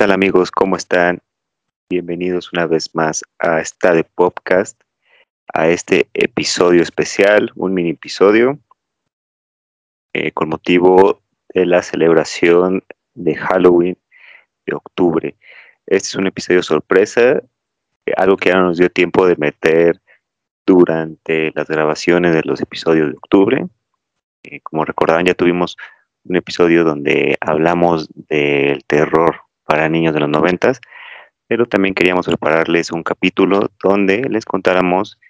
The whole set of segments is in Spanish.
Hola, ¿qué tal amigos? ¿Cómo están? Bienvenidos una vez más a esta de podcast, a este episodio especial, un mini episodio, eh, con motivo de la celebración de Halloween de octubre. Este es un episodio sorpresa, eh, algo que ya no nos dio tiempo de meter durante las grabaciones de los episodios de octubre. Eh, como recordaban, ya tuvimos un episodio donde hablamos del terror para niños de los noventas, pero también queríamos prepararles un capítulo donde les contáramos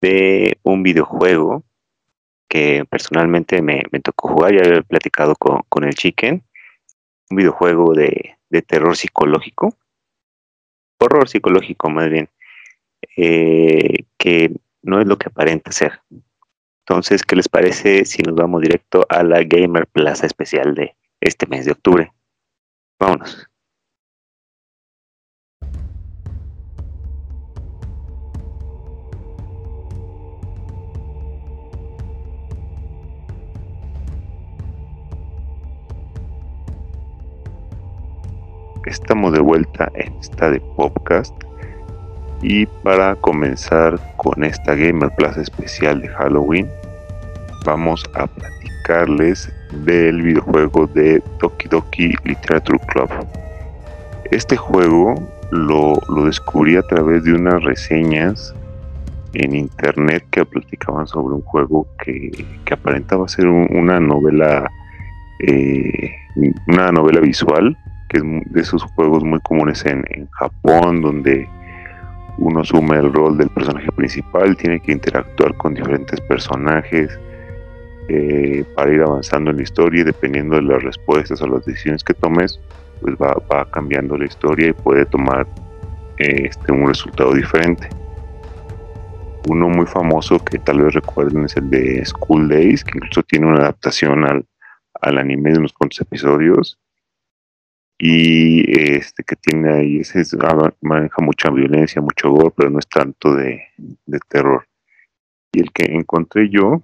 de un videojuego que personalmente me, tocó jugar, ya había platicado con, el Chicken, un videojuego de, terror psicológico, horror psicológico más bien, eh, que no es lo que aparenta ser. Entonces, ¿qué les parece si nos vamos directo a la Gamer Plaza especial de este mes de octubre? Vámonos. Estamos de vuelta en esta de podcast y para comenzar con esta Gamer Plaza especial de Halloween, vamos a platicarles del videojuego de Toki Doki Literature Club. Este juego lo, descubrí a través de unas reseñas en internet que platicaban sobre un juego que, aparentaba ser una novela eh, una novela visual que es de esos juegos muy comunes en, en Japón donde uno asume el rol del personaje principal, tiene que interactuar con diferentes personajes eh, para ir avanzando en la historia y dependiendo de las respuestas o las decisiones que tomes, pues va, cambiando la historia y puede tomar eh, este, un resultado diferente. Uno muy famoso que tal vez recuerden es el de School Days, que incluso tiene una adaptación al, al anime de unos cuantos episodios y este que tiene ahí ese ah, maneja mucha violencia, mucho gore, pero no es tanto de, terror. Y el que encontré yo,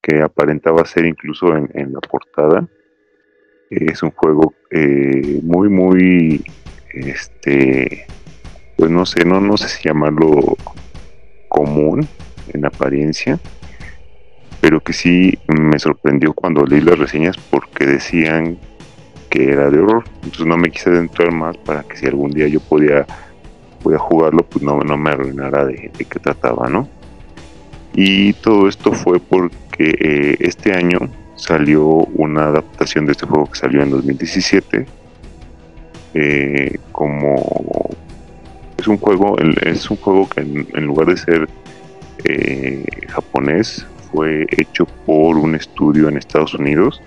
que aparentaba ser incluso en, la portada, es un juego eh, muy, muy, este, pues no sé, no, no sé si llamarlo común en apariencia, pero que sí me sorprendió cuando leí las reseñas porque decían era de horror. Entonces no me quise adentrar más para que si algún día yo podía, podía jugarlo, pues no, no me arruinara de, qué trataba, ¿no? Y todo esto fue porque eh, este año salió una adaptación de este juego que salió en 2017. Eh, como es un juego, es un juego que en, lugar de ser eh, japonés, fue hecho por un estudio en Estados Unidos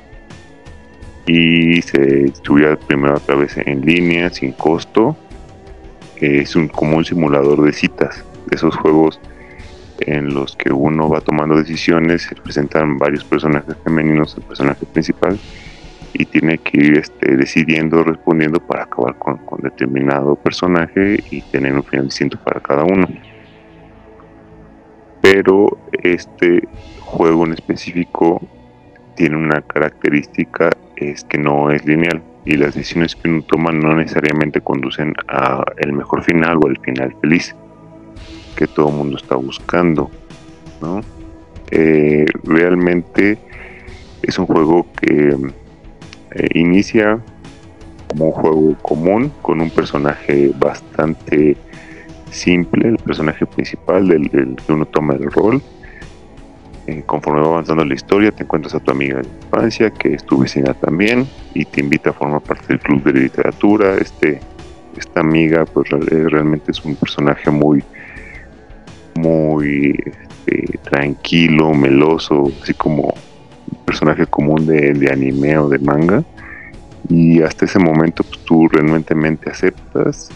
y se distribuye primero a través en línea, sin costo. Es un, como un simulador de citas, esos juegos en los que uno va tomando decisiones, se presentan varios personajes femeninos, el personaje principal, y tiene que ir este, decidiendo, respondiendo para acabar con, con determinado personaje y tener un final distinto para cada uno. Pero este juego en específico tiene una característica es que no es lineal y las decisiones que uno toma no necesariamente conducen a el mejor final o el final feliz que todo el mundo está buscando ¿no? Eh, realmente es un juego que eh, inicia como un juego común con un personaje bastante simple el personaje principal del que uno toma el rol eh, conforme va avanzando la historia, te encuentras a tu amiga de infancia, que es tu vecina también, y te invita a formar parte del club de literatura. Este, esta amiga, pues eh, realmente es un personaje muy, muy este, tranquilo, meloso, así como un personaje común de, anime o de manga. Y hasta ese momento, pues tú realmente aceptas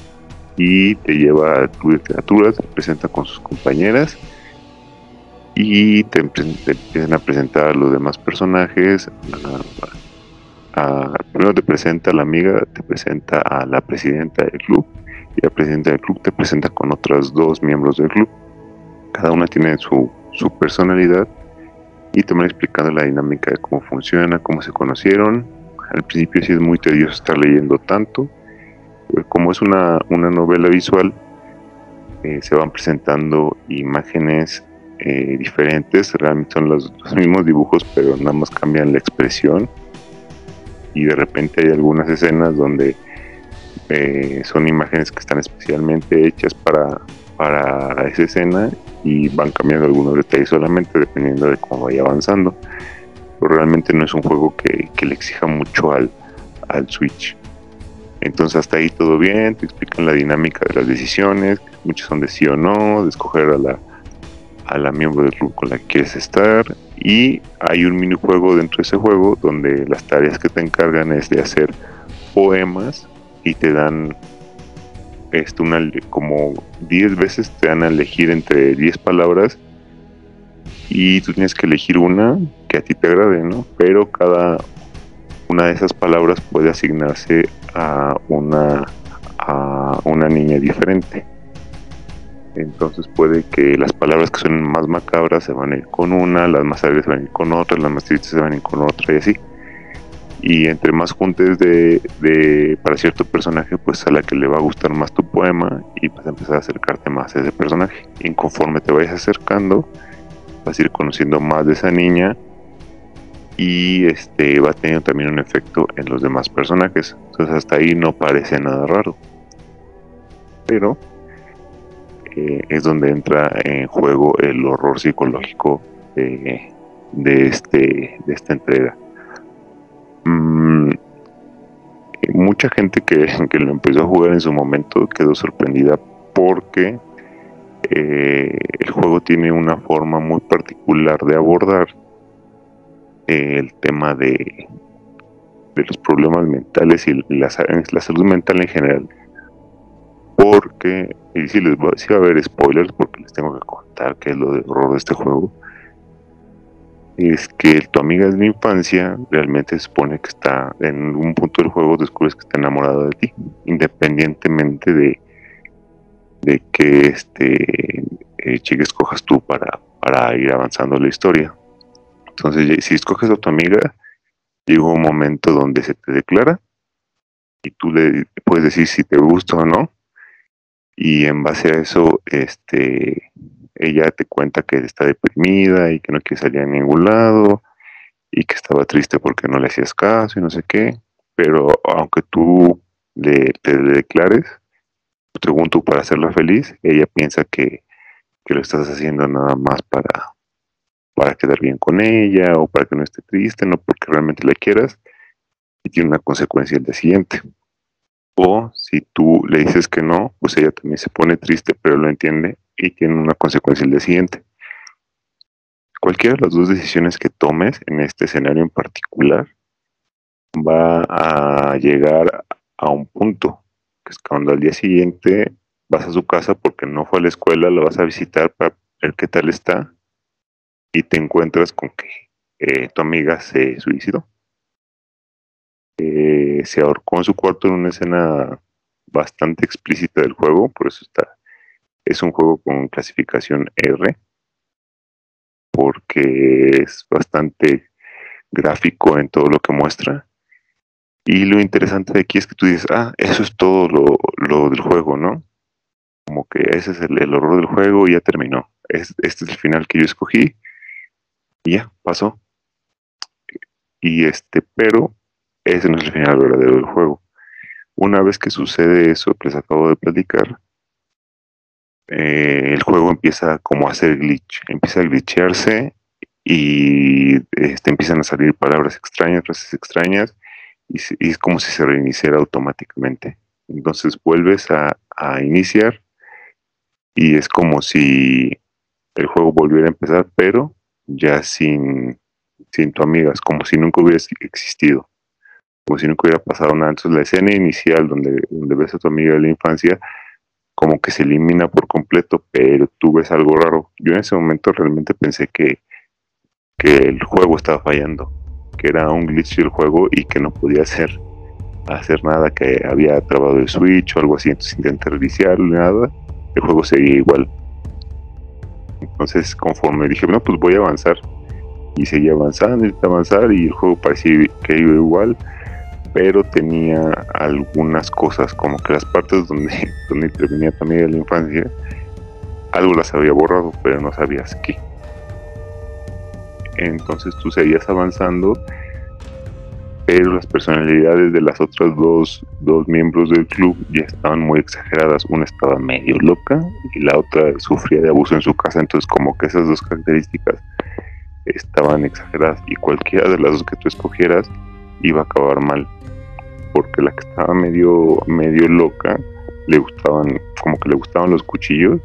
y te lleva club de literatura, te presenta con sus compañeras y te, empiezan a presentar los demás personajes. primero te presenta a la amiga, te presenta a la presidenta del club y la presidenta del club te presenta con otras dos miembros del club. Cada una tiene su, su personalidad y te van explicando la dinámica de cómo funciona, cómo se conocieron. Al principio sí es muy tedioso estar leyendo tanto como es una, una novela visual, eh, se van presentando imágenes eh, diferentes, realmente son los, mismos dibujos, pero nada más cambian la expresión. Y de repente hay algunas escenas donde eh, son imágenes que están especialmente hechas para, para esa escena y van cambiando algunos detalles solamente dependiendo de cómo vaya avanzando. Pero realmente no es un juego que, que le exija mucho al, al Switch. Entonces hasta ahí todo bien, te explican la dinámica de las decisiones, muchas son de sí o no, de escoger a la, a la miembro del club con la que quieres estar y hay un minijuego dentro de ese juego donde las tareas que te encargan es de hacer poemas y te dan esto una, como 10 veces te dan a elegir entre 10 palabras y tú tienes que elegir una que a ti te agrade, ¿no? Pero cada una de esas palabras puede asignarse a una, a una niña diferente. Entonces puede que las palabras que son más macabras se van a ir con una, las más alegres se van a ir con otra, las más tristes se van a ir con otra y así. Y entre más juntes de, de, para cierto personaje, pues a la que le va a gustar más tu poema y vas a empezar a acercarte más a ese personaje. Y conforme te vayas acercando, vas a ir conociendo más de esa niña y este va teniendo también un efecto en los demás personajes. Entonces hasta ahí no parece nada raro. Pero eh, es donde entra en juego el horror psicológico de, este, de esta entrega. Mm, mucha gente que, que, lo empezó a jugar en su momento quedó sorprendida porque eh, el juego tiene una forma muy particular de abordar el tema de, de los problemas mentales y la, salud mental en general. Porque, y si les va a haber spoilers porque les tengo que contar qué es lo de horror de este juego, es que tu amiga de la infancia realmente supone que está en un punto del juego, descubres que está enamorada de ti, independientemente de, de que este eh, escojas tú para, para ir avanzando la historia. Entonces, si escoges a tu amiga, llega un momento donde se te declara y tú le puedes decir si te gusta o no. Y en base a eso, este, ella te cuenta que está deprimida y que no quiere salir a ningún lado y que estaba triste porque no le hacías caso y no sé qué. Pero aunque tú le, te declares, según tú para hacerla feliz, ella piensa que, que lo estás haciendo nada más para, para quedar bien con ella o para que no esté triste, no porque realmente la quieras y tiene una consecuencia el día siguiente. O si tú le dices que no, pues ella también se pone triste, pero lo entiende y tiene una consecuencia el día siguiente. Cualquiera de las dos decisiones que tomes en este escenario en particular va a llegar a un punto, que es cuando al día siguiente vas a su casa porque no fue a la escuela, lo vas a visitar para ver qué tal está y te encuentras con que eh, tu amiga se suicidó. Eh, se ahorcó en su cuarto en una escena bastante explícita del juego, por eso está. Es un juego con clasificación R, porque es bastante gráfico en todo lo que muestra. Y lo interesante de aquí es que tú dices, ah, eso es todo lo, lo del juego, ¿no? Como que ese es el, el horror del juego y ya terminó. Es, este es el final que yo escogí y ya, pasó. Y este, pero ese no es el final verdadero del juego. Una vez que sucede eso que les acabo de platicar, eh, el juego empieza como a hacer glitch, empieza a glitchearse y este, empiezan a salir palabras extrañas, frases extrañas, y, es como si se reiniciara automáticamente. Entonces vuelves a, a iniciar y es como si el juego volviera a empezar, pero ya sin, sin tu amiga, es como si nunca hubiera existido, como si nunca hubiera pasado nada. Entonces la escena inicial donde, donde ves a tu amiga de la infancia, como que se elimina por completo, pero tú ves algo raro. Yo en ese momento realmente pensé que, que el juego estaba fallando, que era un glitch del juego y que no podía hacer, hacer nada, que había trabado el switch o algo así, entonces intenté reiniciarlo, nada, el juego seguía igual. Entonces, conforme dije, bueno, pues voy a avanzar. Y seguí avanzando, y avanzar, y el juego parecía que iba igual. Pero tenía algunas cosas, como que las partes donde, donde intervenía también la infancia, algo las había borrado, pero no sabías qué. Entonces tú seguías avanzando, pero las personalidades de las otras dos, dos miembros del club ya estaban muy exageradas. Una estaba medio loca y la otra sufría de abuso en su casa, entonces como que esas dos características estaban exageradas y cualquiera de las dos que tú escogieras iba a acabar mal porque la que estaba medio medio loca le gustaban como que le gustaban los cuchillos.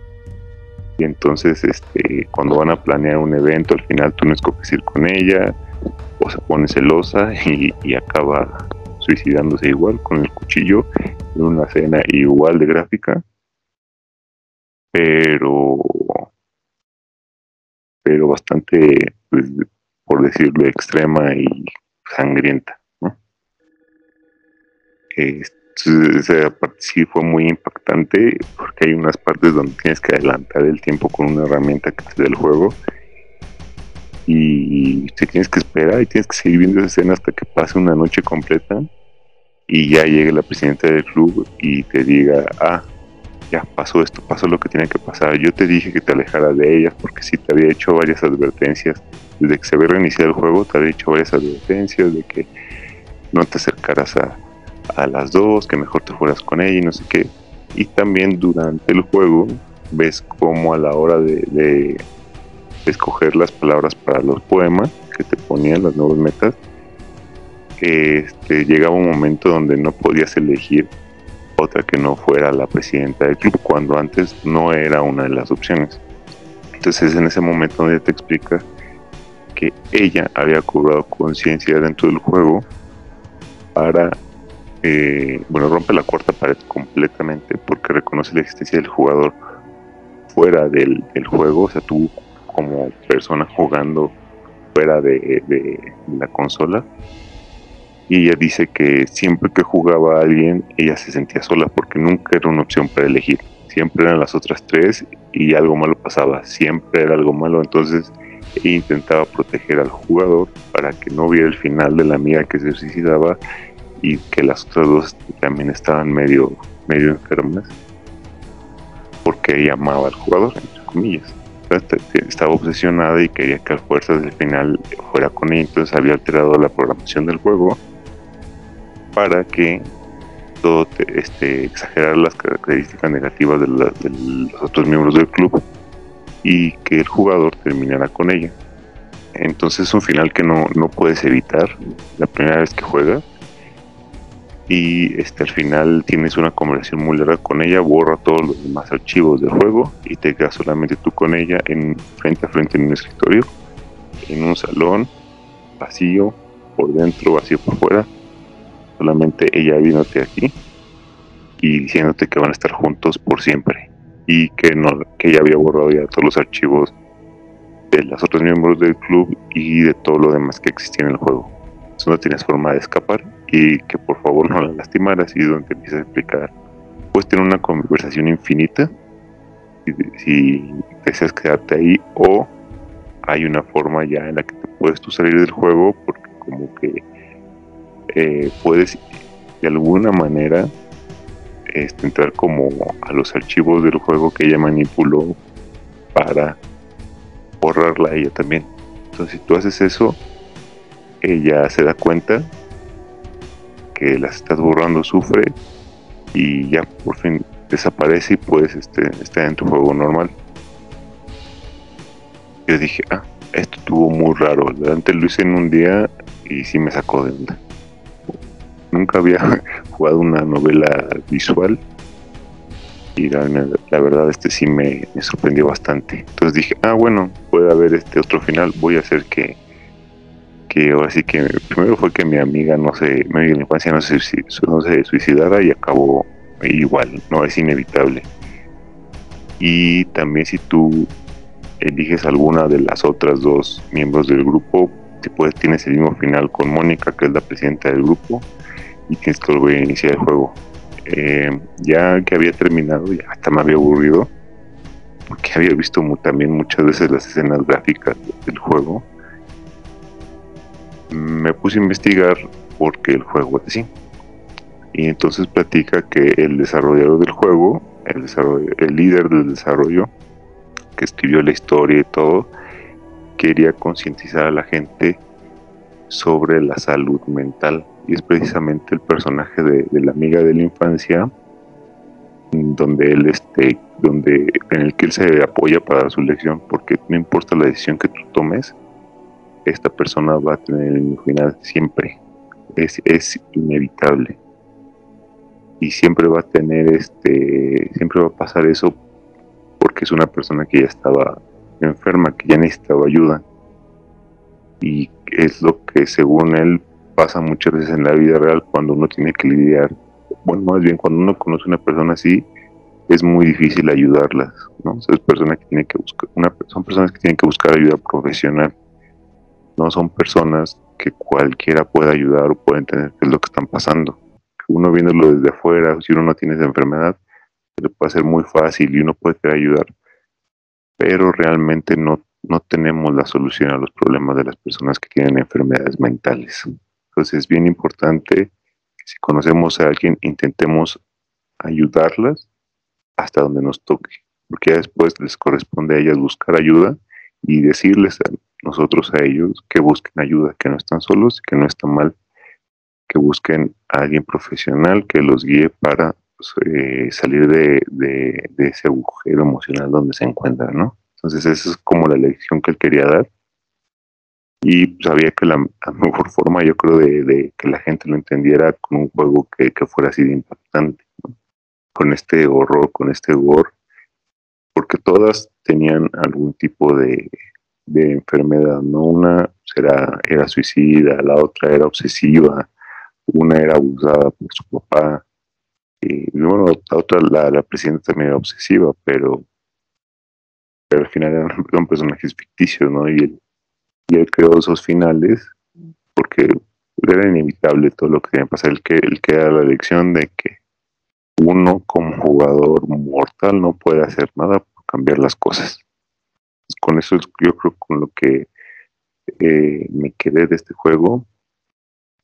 Y entonces este cuando van a planear un evento al final tú no escoges ir con ella o se pone celosa y, acaba suicidándose igual con el cuchillo en una escena igual de gráfica. Pero pero bastante pues, por decirlo extrema y sangrienta esa parte sí fue muy impactante porque hay unas partes donde tienes que adelantar el tiempo con una herramienta que te da el juego y te tienes que esperar y tienes que seguir viendo esa escena hasta que pase una noche completa y ya llegue la presidenta del club y te diga, ah, ya pasó esto, pasó lo que tiene que pasar. Yo te dije que te alejara de ellas porque sí te había hecho varias advertencias. Desde que se había reiniciado el juego, te había hecho varias advertencias de que no te acercaras a, a las dos, que mejor te fueras con ella y no sé qué. Y también durante el juego ves como a la hora de, de escoger las palabras para los poemas que te ponían las nuevas metas, este, llegaba un momento donde no podías elegir otra que no fuera la presidenta del club, cuando antes no era una de las opciones. Entonces en ese momento donde te explica que ella había cobrado conciencia dentro del juego para, eh, bueno, rompe la cuarta pared completamente porque reconoce la existencia del jugador fuera del, juego, o sea, tú como persona jugando fuera de, de la consola, y ella dice que siempre que jugaba a alguien ella se sentía sola porque nunca era una opción para elegir. Siempre eran las otras tres y algo malo pasaba, siempre era algo malo, entonces ella intentaba proteger al jugador para que no viera el final de la amiga que se suicidaba y que las otras dos también estaban medio, medio enfermas porque ella amaba al jugador, entre comillas. Estaba obsesionada y quería que al fuerzas del final fuera con ella, entonces había alterado la programación del juego para que todo este, exagerar las características negativas de, los otros miembros del club y que el jugador terminara con ella. Entonces es un final que no, no puedes evitar la primera vez que juegas y este, al final tienes una conversación muy larga con ella, borra todos los demás archivos del juego y te quedas solamente tú con ella en frente a frente en un escritorio, en un salón vacío por dentro, vacío por fuera solamente ella viéndote aquí y diciéndote que van a estar juntos por siempre y que no que ella había borrado ya todos los archivos de los otros miembros del club y de todo lo demás que existía en el juego. Entonces no tienes forma de escapar y que por favor no la lastimaras y donde empieza a explicar. Puedes tener una conversación infinita si, si deseas quedarte ahí o hay una forma ya en la que te puedes tú salir del juego porque como que eh, puedes de alguna manera este, entrar como a los archivos del juego que ella manipuló para borrarla a ella también. Entonces si tú haces eso, ella se da cuenta que las estás borrando, sufre y ya por fin desaparece y puedes este, estar en tu juego normal. Yo dije, ah, esto estuvo muy raro. Antes lo hice en un día y sí me sacó de onda nunca había jugado una novela visual y la, verdad este sí me, sorprendió bastante. Entonces dije, ah bueno, puede haber este otro final, voy a hacer que, que ahora sí que primero fue que mi amiga no se, mi amiga infancia no se, no se suicidara y acabó igual, no es inevitable. Y también si tú eliges alguna de las otras dos miembros del grupo, después tienes el mismo final con Mónica, que es la presidenta del grupo, y tienes que volver a iniciar el juego. Eh, ya que había terminado, ya hasta me había aburrido, porque había visto también muchas veces las escenas gráficas del juego. Me puse a investigar porque el juego es así. Y entonces platica que el desarrollador del juego, el, el líder del desarrollo, que escribió la historia y todo, quería concientizar a la gente sobre la salud mental. Y es precisamente el personaje de, la amiga de la infancia, donde él este, donde, en el que él se apoya para dar su lección, porque no importa la decisión que tú tomes, esta persona va a tener el final siempre. Es, es inevitable. Y siempre va a tener este, siempre va a pasar eso porque es una persona que ya estaba enferma, que ya necesitaba ayuda. Y es lo que según él pasa muchas veces en la vida real cuando uno tiene que lidiar, bueno, más bien cuando uno conoce a una persona así, es muy difícil ayudarlas, ¿no? Que que buscar, son personas que tienen que buscar ayuda profesional, no son personas que cualquiera pueda ayudar o pueda entender qué es lo que están pasando. Uno viéndolo desde afuera, si uno no tiene esa enfermedad, le puede ser muy fácil y uno puede querer ayudar, pero realmente no, no tenemos la solución a los problemas de las personas que tienen enfermedades mentales. Entonces es bien importante que si conocemos a alguien intentemos ayudarlas hasta donde nos toque, porque después les corresponde a ellas buscar ayuda y decirles nosotros a ellos que busquen ayuda, que no están solos, que no están mal, que busquen a alguien profesional que los guíe para eh, salir de, ese agujero emocional donde se encuentran, ¿no? Entonces esa es como la lección que él quería dar. Y sabía que la, mejor forma, yo creo, de, que la gente lo entendiera con un juego que, fuera así de impactante, con este horror, con este gore, porque todas tenían algún tipo de, enfermedad, ¿no? Una era, era suicida, la otra era obsesiva, una era abusada por su papá, y bueno, la otra, la, presidenta también era obsesiva, pero, pero al final eran, personajes ficticios, ¿no? Y él, y él creó esos finales porque era inevitable todo lo que tenía que pasar. Él que, él que da la lección de que uno como jugador mortal no puede hacer nada por cambiar las cosas. Con eso yo creo con lo que eh, me quedé de este juego.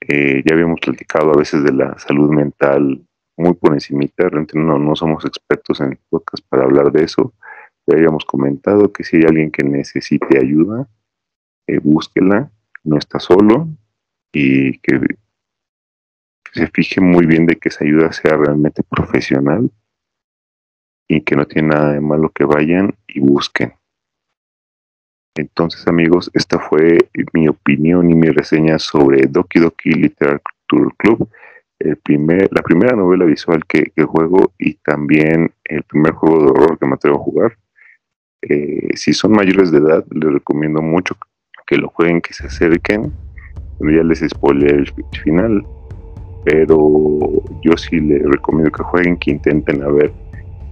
Eh, ya habíamos platicado a veces de la salud mental muy por encimita, realmente no, no somos expertos en podcast para hablar de eso. Ya habíamos comentado que si hay alguien que necesite ayuda, eh, búsquela, no está solo y que, se fije muy bien de que esa ayuda sea realmente profesional y que no tiene nada de malo que vayan y busquen. Entonces amigos, esta fue mi opinión y mi reseña sobre Doki Doki Literature Club la primera novela visual que, juego y también el primer juego de horror que me atrevo a jugar. Eh, si son mayores de edad, les recomiendo mucho que lo jueguen, que se acerquen. Ya les spoilé el final, pero yo sí les recomiendo que jueguen, que intenten a ver,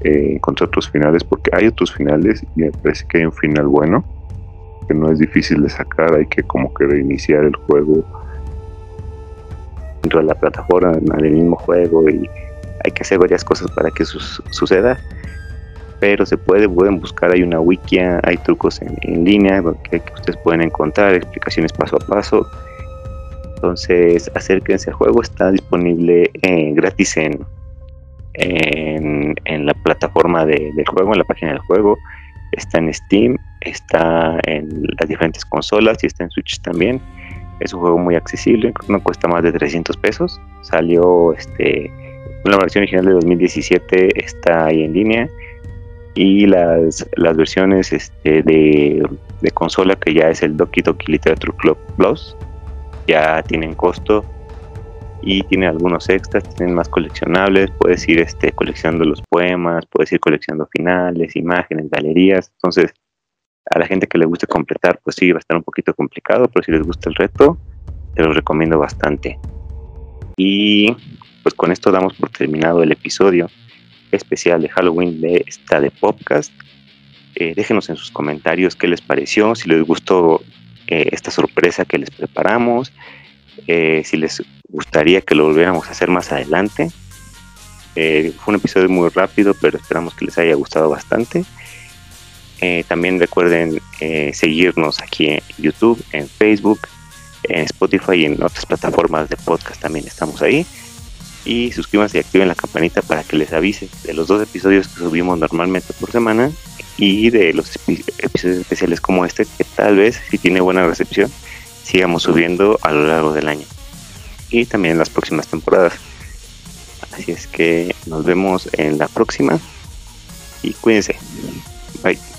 eh, encontrar otros finales, porque hay otros finales y me parece que hay un final bueno, que no es difícil de sacar, hay que como que reiniciar el juego dentro de la plataforma, en el mismo juego y hay que hacer varias cosas para que suceda. Pero se puede, pueden buscar, hay una wiki, hay trucos en, línea que, ustedes pueden encontrar, explicaciones paso a paso. Entonces acérquense al juego, está disponible eh, gratis en, en, la plataforma del juego, en la página del juego. Está en Steam, está en las diferentes consolas y está en Switch también es un juego muy accesible, no cuesta más de 300 pesos. Salió este, la versión original de 2017, está ahí en línea. Y las, las versiones este, de, consola, que ya es el Doki Doki Literature Club Plus, ya tienen costo y tienen algunos extras, tienen más coleccionables, puedes ir este, coleccionando los poemas, puedes ir coleccionando finales, imágenes, galerías, entonces a la gente que le guste completar, pues sí, va a estar un poquito complicado, pero si les gusta el reto, te lo recomiendo bastante. Y pues con esto damos por terminado el episodio especial de Halloween de esta de podcast. Eh, déjenos en sus comentarios qué les pareció, si les gustó eh, esta sorpresa que les preparamos, eh, si les gustaría que lo volviéramos a hacer más adelante. fue un episodio muy rápido, pero esperamos que les haya gustado bastante. Eh, también recuerden eh, seguirnos aquí en YouTube, en Facebook, en Spotify y en otras plataformas de podcast también estamos ahí. Y suscríbanse y activen la campanita para que les avise de los dos episodios que subimos normalmente por semana y de los episodios especiales como este que tal vez si tiene buena recepción sigamos subiendo a lo largo del año y también en las próximas temporadas. Así es que nos vemos en la próxima y cuídense. Bye.